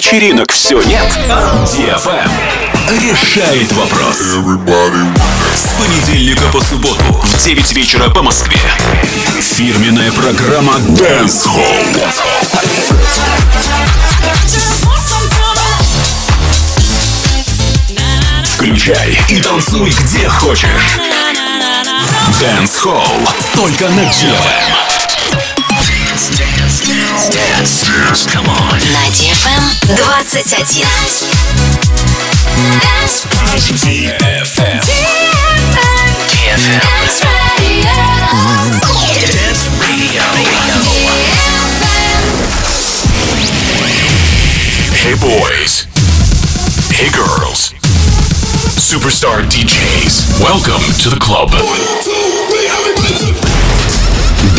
вечеринок все нет. DFM решает вопрос. С понедельника по субботу в 9 вечера по Москве. Фирменная программа Dance Hall. Включай и танцуй где хочешь. Dance Hall только на DFM. Dance, dance, come on. На DFM 21. DFM. DFM. Dance Radio. Hey boys. Hey girls. Superstar DJs. Welcome to the club.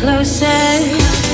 Closer.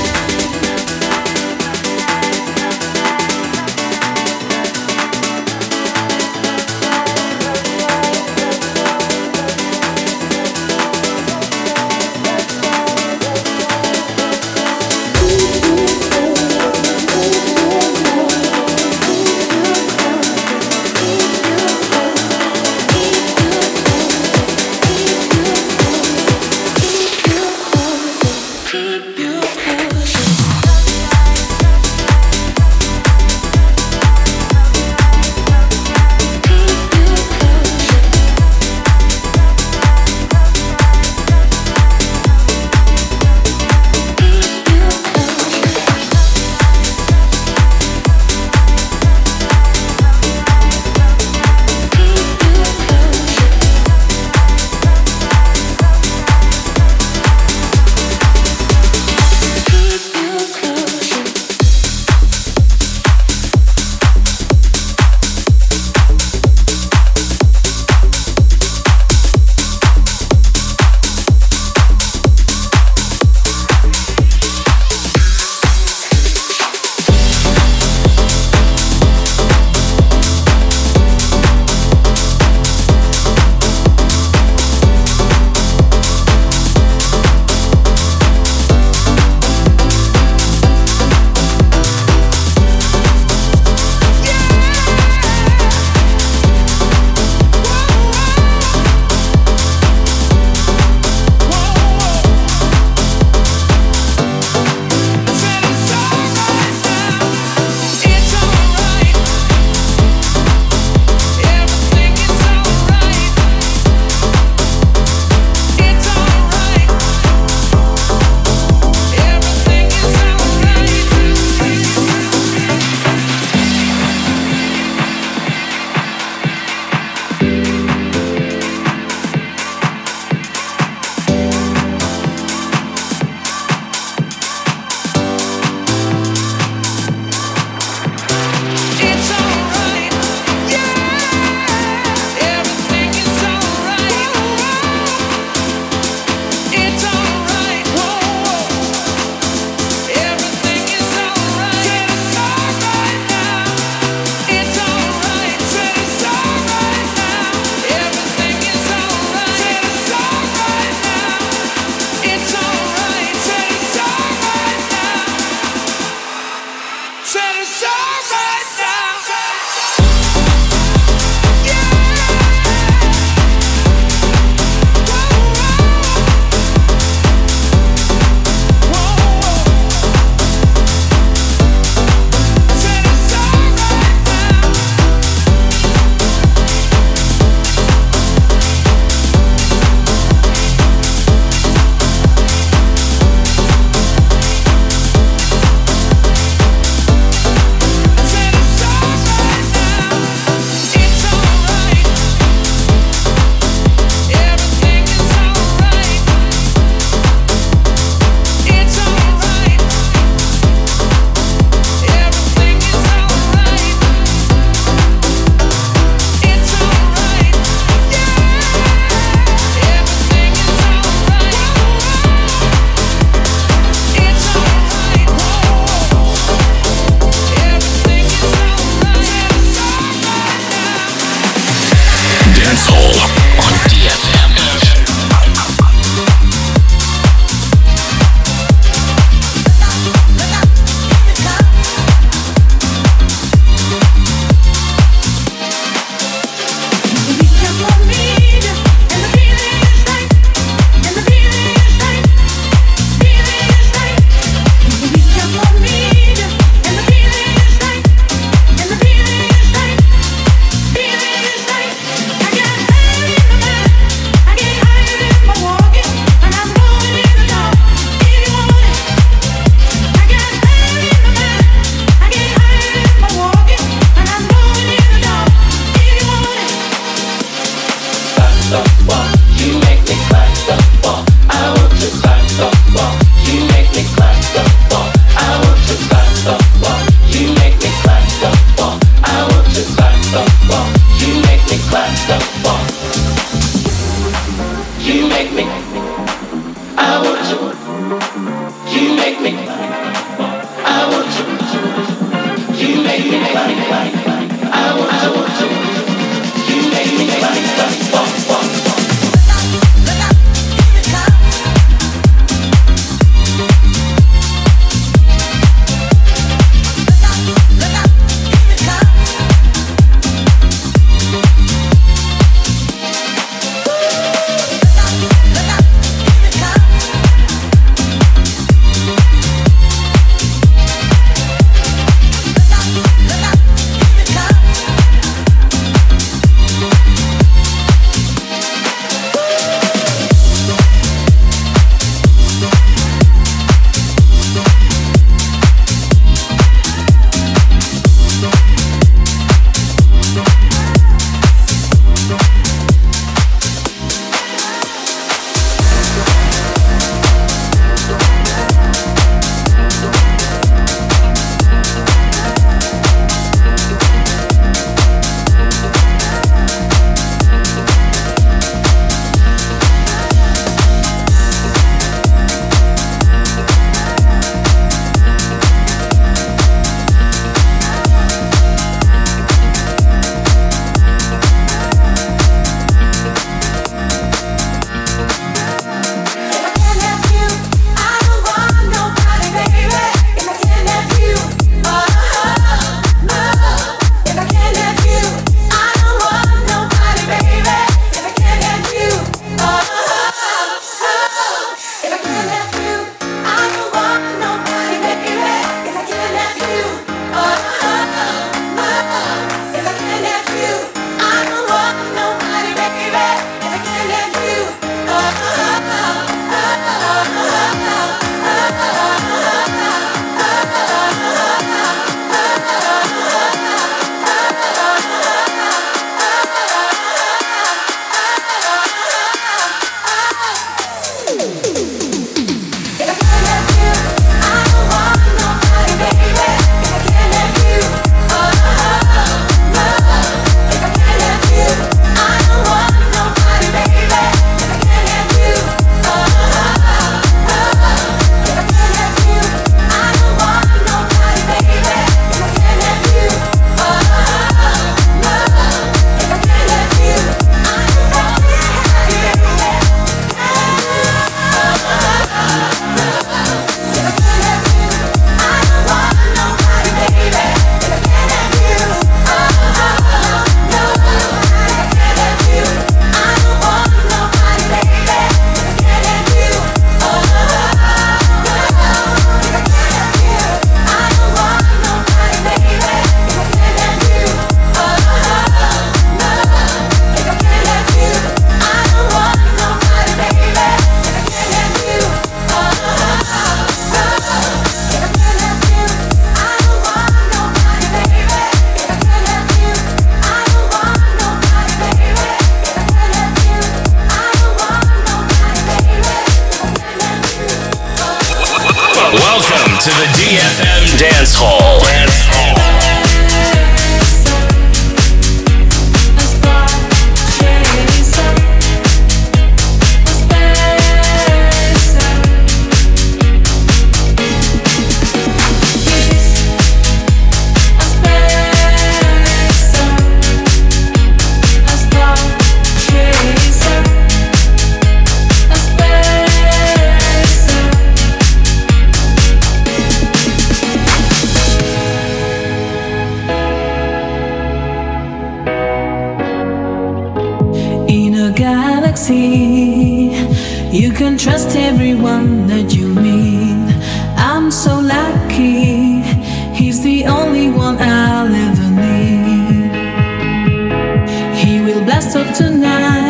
best of tonight.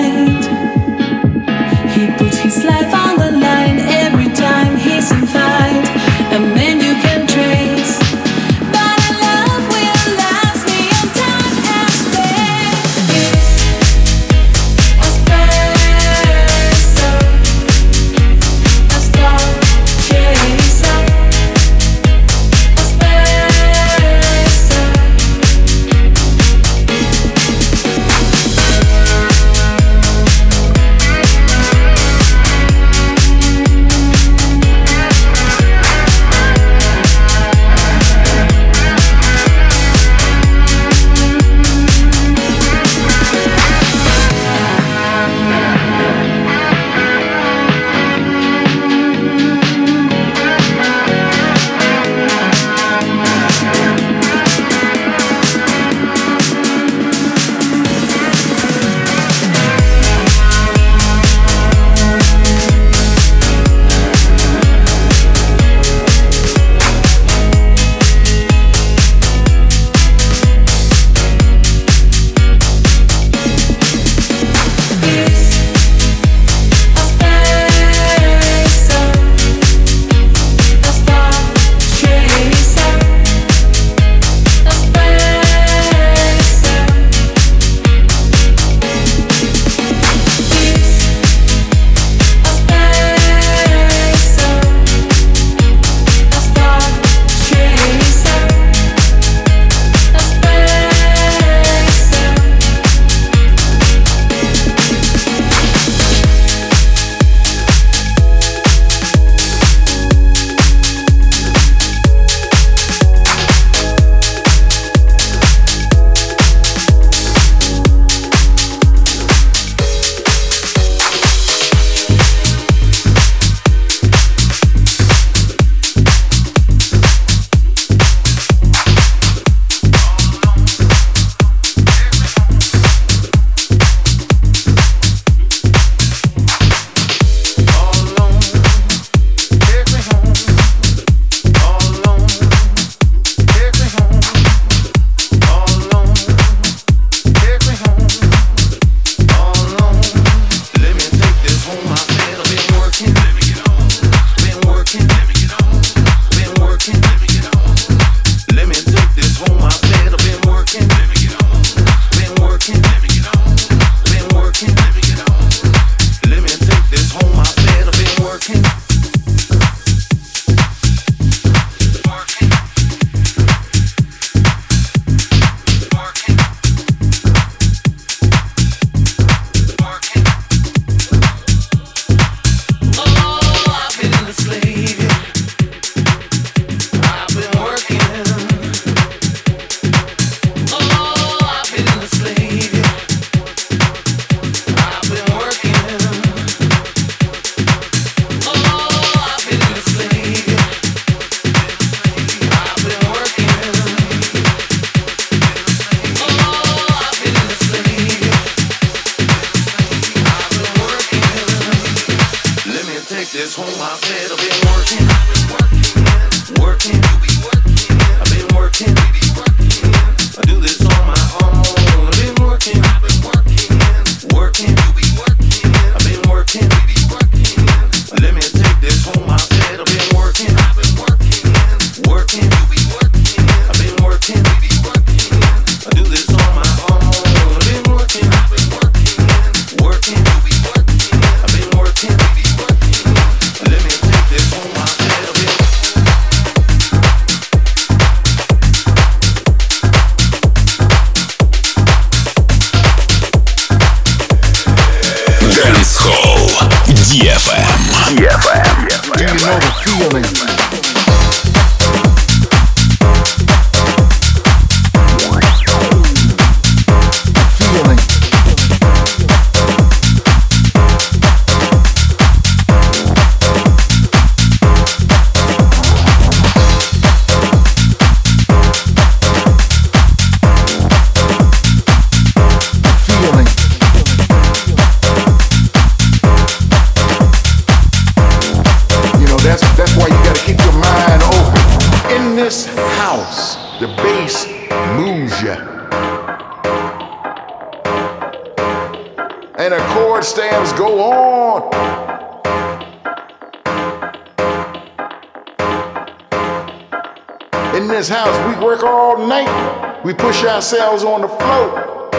Ourselves on the floor.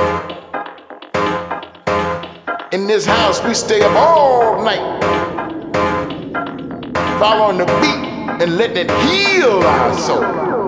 In this house, we stay up all night following the beat and letting it heal our soul.